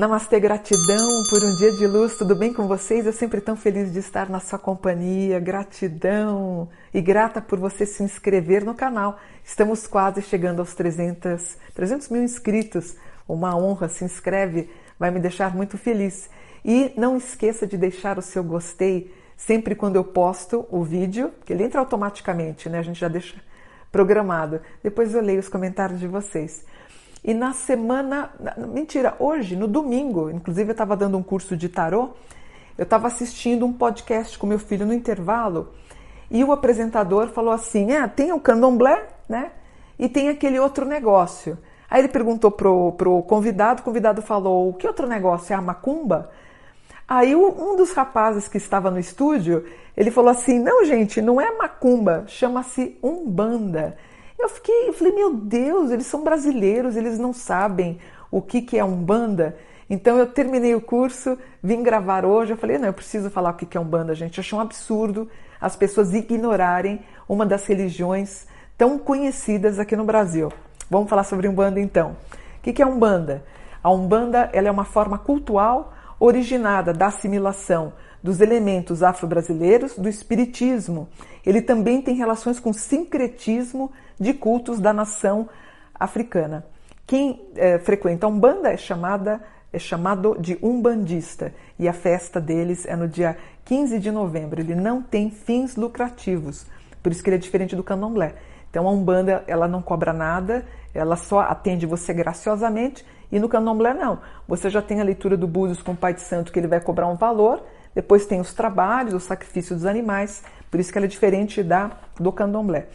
Namastê, gratidão por um dia de luz, tudo bem com vocês? Eu sempre tão feliz de estar na sua companhia, gratidão e grata por você se inscrever no canal. Estamos quase chegando aos 300, 300 mil inscritos, uma honra, se inscreve, vai me deixar muito feliz. E não esqueça de deixar o seu gostei sempre quando eu posto o vídeo, que ele entra automaticamente, né? A gente já deixa programado. Depois eu leio os comentários de vocês. E na semana, mentira, hoje, no domingo, inclusive eu estava dando um curso de tarô, eu estava assistindo um podcast com meu filho no intervalo e o apresentador falou assim: ah, tem o candomblé, né? E tem aquele outro negócio. Aí ele perguntou pro, pro convidado, o convidado falou: o que outro negócio? É a macumba? Aí um dos rapazes que estava no estúdio, ele falou assim: não, gente, não é macumba, chama-se umbanda. Eu fiquei, eu falei, meu Deus, eles são brasileiros, eles não sabem o que, que é Umbanda. Então eu terminei o curso, vim gravar hoje, eu falei, não, eu preciso falar o que, que é Umbanda, gente. Eu achei um absurdo as pessoas ignorarem uma das religiões tão conhecidas aqui no Brasil. Vamos falar sobre Umbanda então. O que, que é Umbanda? A Umbanda ela é uma forma cultural originada da assimilação dos elementos afro-brasileiros do espiritismo. Ele também tem relações com o sincretismo de cultos da nação africana. Quem é, frequenta a Umbanda é chamada é chamado de umbandista e a festa deles é no dia 15 de novembro. Ele não tem fins lucrativos, por isso que ele é diferente do candomblé. Então a Umbanda ela não cobra nada, ela só atende você graciosamente e no candomblé não. Você já tem a leitura do Búzios com o Pai de Santo que ele vai cobrar um valor, depois tem os trabalhos, o sacrifício dos animais, por isso que ela é diferente da do candomblé.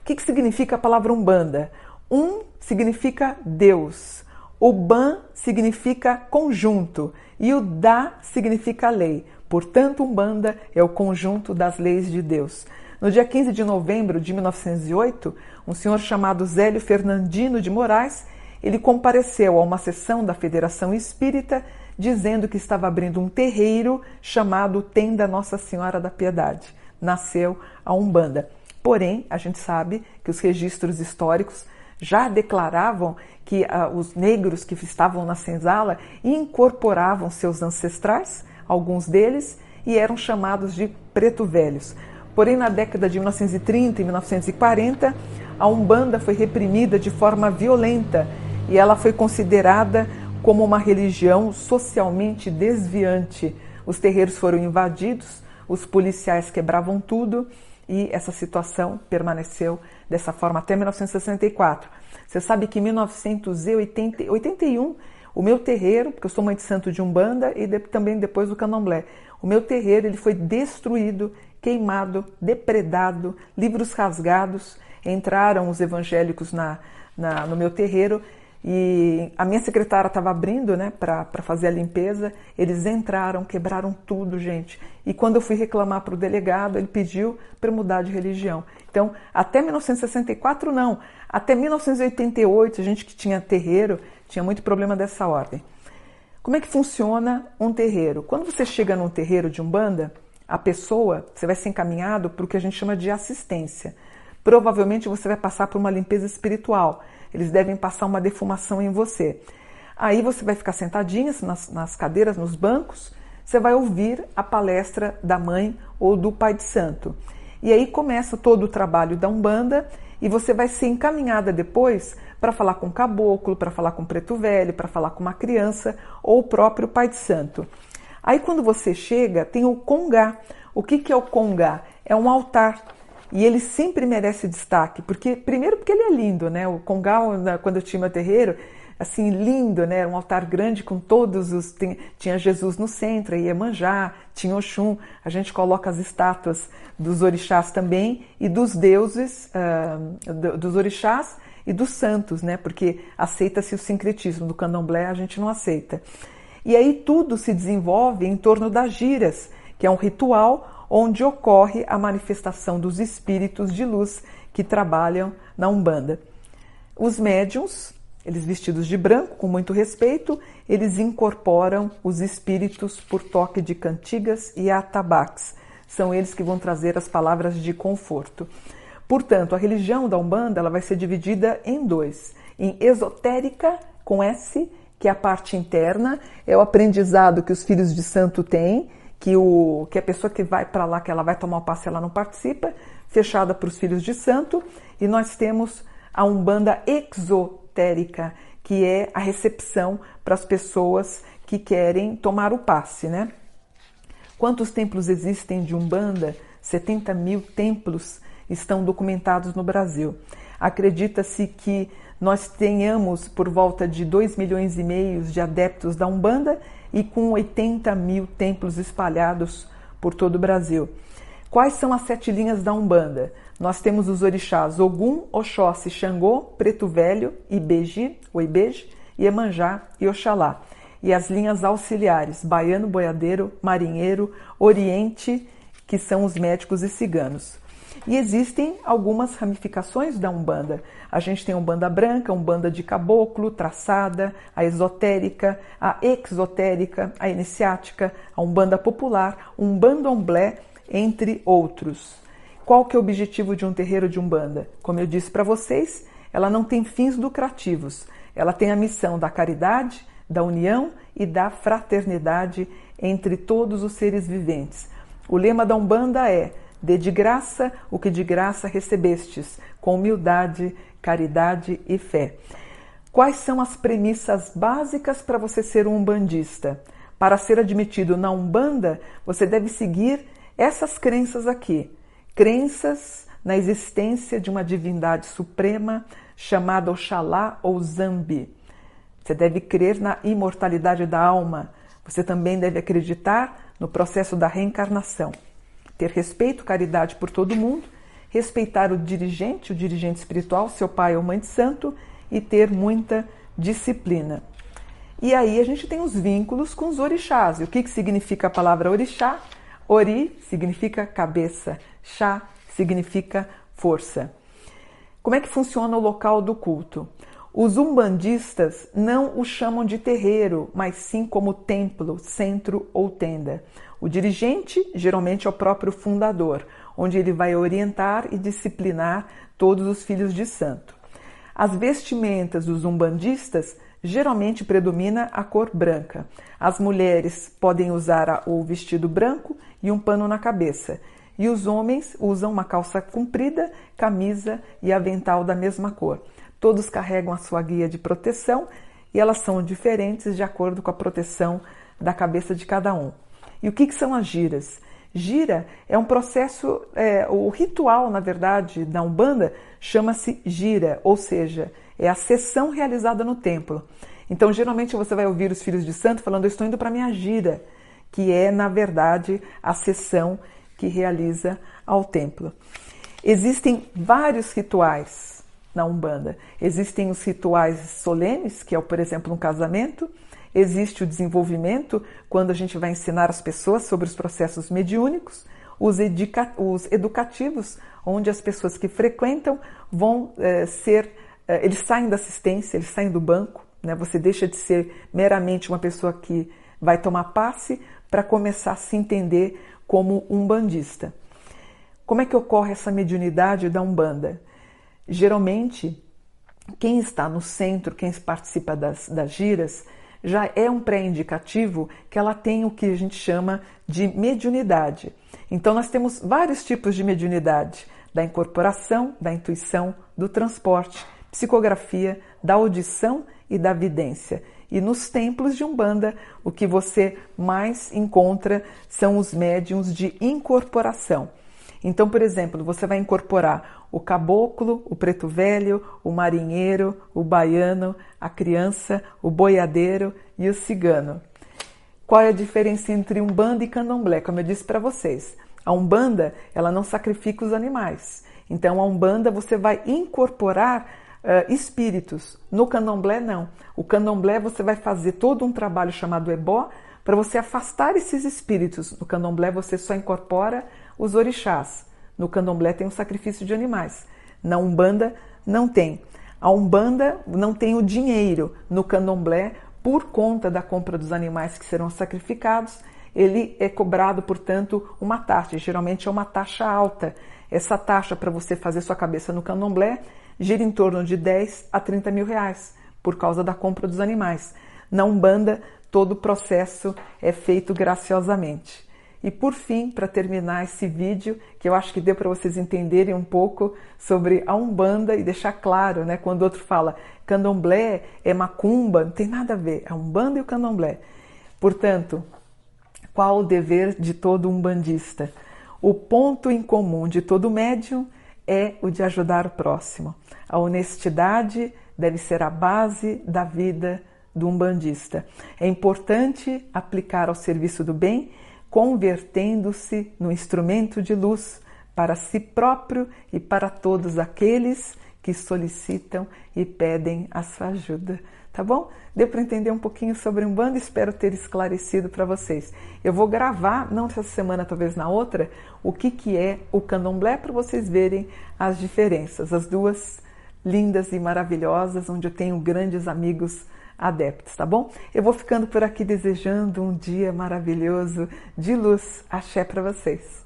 O que, que significa a palavra Umbanda? Um significa Deus, o Ban significa conjunto e o Da significa lei. Portanto, Umbanda é o conjunto das leis de Deus. No dia 15 de novembro de 1908, um senhor chamado Zélio Fernandino de Moraes, ele compareceu a uma sessão da Federação Espírita dizendo que estava abrindo um terreiro chamado Tenda Nossa Senhora da Piedade. Nasceu a Umbanda. Porém, a gente sabe que os registros históricos já declaravam que ah, os negros que estavam na senzala incorporavam seus ancestrais, alguns deles, e eram chamados de preto velhos. Porém, na década de 1930 e 1940, a Umbanda foi reprimida de forma violenta e ela foi considerada como uma religião socialmente desviante. Os terreiros foram invadidos, os policiais quebravam tudo e essa situação permaneceu dessa forma até 1964. Você sabe que em 1981, o meu terreiro, porque eu sou mãe de santo de Umbanda e de, também depois do Candomblé, o meu terreiro ele foi destruído, queimado, depredado, livros rasgados. Entraram os evangélicos na, na no meu terreiro e a minha secretária estava abrindo, né, para fazer a limpeza. Eles entraram, quebraram tudo, gente. E quando eu fui reclamar para o delegado, ele pediu para mudar de religião. Então, até 1964 não. Até 1988, a gente que tinha terreiro, tinha muito problema dessa ordem. Como é que funciona um terreiro? Quando você chega num terreiro de umbanda, a pessoa, você vai ser encaminhado para o que a gente chama de assistência. Provavelmente você vai passar por uma limpeza espiritual eles devem passar uma defumação em você. Aí você vai ficar sentadinha nas, nas cadeiras, nos bancos, você vai ouvir a palestra da mãe ou do pai de santo. E aí começa todo o trabalho da Umbanda e você vai ser encaminhada depois para falar com o caboclo, para falar com o preto velho, para falar com uma criança ou o próprio pai de santo. Aí quando você chega, tem o congá. O que, que é o congá? É um altar e ele sempre merece destaque, porque primeiro porque ele é lindo, né? O Congal, quando eu tinha meu terreiro, assim, lindo, né? Era um altar grande com todos os. Tinha Jesus no centro, Iemanjá, tinha Oxum. A gente coloca as estátuas dos orixás também e dos deuses, uh, dos orixás e dos santos, né? Porque aceita-se o sincretismo do candomblé, a gente não aceita. E aí tudo se desenvolve em torno das giras, que é um ritual onde ocorre a manifestação dos espíritos de luz que trabalham na Umbanda. Os médiums, eles vestidos de branco, com muito respeito, eles incorporam os espíritos por toque de cantigas e atabaques. São eles que vão trazer as palavras de conforto. Portanto, a religião da Umbanda ela vai ser dividida em dois: em esotérica com S que é a parte interna, é o aprendizado que os filhos de santo têm, que, o, que a pessoa que vai para lá, que ela vai tomar o passe, ela não participa, fechada para os filhos de santo, e nós temos a Umbanda exotérica, que é a recepção para as pessoas que querem tomar o passe, né? Quantos templos existem de Umbanda? 70 mil templos estão documentados no Brasil. Acredita-se que nós tenhamos por volta de 2 milhões e meio de adeptos da Umbanda e com 80 mil templos espalhados por todo o Brasil. Quais são as sete linhas da Umbanda? Nós temos os orixás Ogum, Oxóssi, Xangô, Preto Velho, Ibeji, o Ibeji, Iemanjá e Oxalá. E as linhas auxiliares, Baiano, Boiadeiro, Marinheiro, Oriente, que são os médicos e ciganos. E existem algumas ramificações da Umbanda. A gente tem a Umbanda branca, a Umbanda de caboclo, traçada, a esotérica, a exotérica, a iniciática, a Umbanda popular, Umbanda Omblé, entre outros. Qual que é o objetivo de um terreiro de Umbanda? Como eu disse para vocês, ela não tem fins lucrativos. Ela tem a missão da caridade, da união e da fraternidade entre todos os seres viventes. O lema da Umbanda é Dê de graça o que de graça recebestes, com humildade, caridade e fé. Quais são as premissas básicas para você ser um umbandista? Para ser admitido na Umbanda, você deve seguir essas crenças aqui. Crenças na existência de uma divindade suprema chamada Oxalá ou Zambi. Você deve crer na imortalidade da alma. Você também deve acreditar no processo da reencarnação ter respeito, caridade por todo mundo, respeitar o dirigente, o dirigente espiritual, seu pai ou mãe de santo, e ter muita disciplina. E aí a gente tem os vínculos com os orixás. E o que, que significa a palavra orixá? Ori significa cabeça, chá significa força. Como é que funciona o local do culto? Os umbandistas não o chamam de terreiro, mas sim como templo, centro ou tenda. O dirigente geralmente é o próprio fundador, onde ele vai orientar e disciplinar todos os filhos de santo. As vestimentas dos umbandistas geralmente predomina a cor branca. As mulheres podem usar o vestido branco e um pano na cabeça, e os homens usam uma calça comprida, camisa e avental da mesma cor. Todos carregam a sua guia de proteção e elas são diferentes de acordo com a proteção da cabeça de cada um. E o que, que são as giras? Gira é um processo, é, o ritual, na verdade, da Umbanda chama-se gira, ou seja, é a sessão realizada no templo. Então, geralmente você vai ouvir os filhos de santo falando: Eu estou indo para minha gira, que é, na verdade, a sessão que realiza ao templo. Existem vários rituais na Umbanda. Existem os rituais solenes, que é, por exemplo, um casamento. Existe o desenvolvimento, quando a gente vai ensinar as pessoas sobre os processos mediúnicos, os, os educativos, onde as pessoas que frequentam vão é, ser, é, eles saem da assistência, eles saem do banco, né? você deixa de ser meramente uma pessoa que vai tomar passe para começar a se entender como um bandista. Como é que ocorre essa mediunidade da Umbanda? Geralmente, quem está no centro, quem participa das, das giras, já é um pré-indicativo que ela tem o que a gente chama de mediunidade. Então, nós temos vários tipos de mediunidade: da incorporação, da intuição, do transporte, psicografia, da audição e da vidência. E nos templos de Umbanda, o que você mais encontra são os médiums de incorporação. Então, por exemplo, você vai incorporar o caboclo, o preto velho, o marinheiro, o baiano, a criança, o boiadeiro e o cigano. Qual é a diferença entre umbanda e candomblé? Como eu disse para vocês, a umbanda ela não sacrifica os animais. Então, a umbanda você vai incorporar uh, espíritos. No candomblé não. O candomblé você vai fazer todo um trabalho chamado ebó para você afastar esses espíritos. No candomblé você só incorpora os orixás. No candomblé tem o sacrifício de animais. Na Umbanda não tem. A Umbanda não tem o dinheiro. No candomblé, por conta da compra dos animais que serão sacrificados, ele é cobrado, portanto, uma taxa. Geralmente é uma taxa alta. Essa taxa para você fazer sua cabeça no candomblé gira em torno de 10 a 30 mil reais, por causa da compra dos animais. Na Umbanda, todo o processo é feito graciosamente. E por fim, para terminar esse vídeo, que eu acho que deu para vocês entenderem um pouco sobre a Umbanda e deixar claro, né, quando outro fala candomblé é macumba, não tem nada a ver, é a Umbanda e o candomblé. Portanto, qual o dever de todo umbandista? O ponto em comum de todo médium é o de ajudar o próximo. A honestidade deve ser a base da vida do umbandista. É importante aplicar ao serviço do bem convertendo-se no instrumento de luz para si próprio e para todos aqueles que solicitam e pedem a sua ajuda. Tá bom? Deu para entender um pouquinho sobre um bando, espero ter esclarecido para vocês. Eu vou gravar, não essa semana, talvez na outra, o que, que é o candomblé para vocês verem as diferenças. As duas lindas e maravilhosas, onde eu tenho grandes amigos adeptos, tá bom? Eu vou ficando por aqui desejando um dia maravilhoso de luz. Axé para vocês.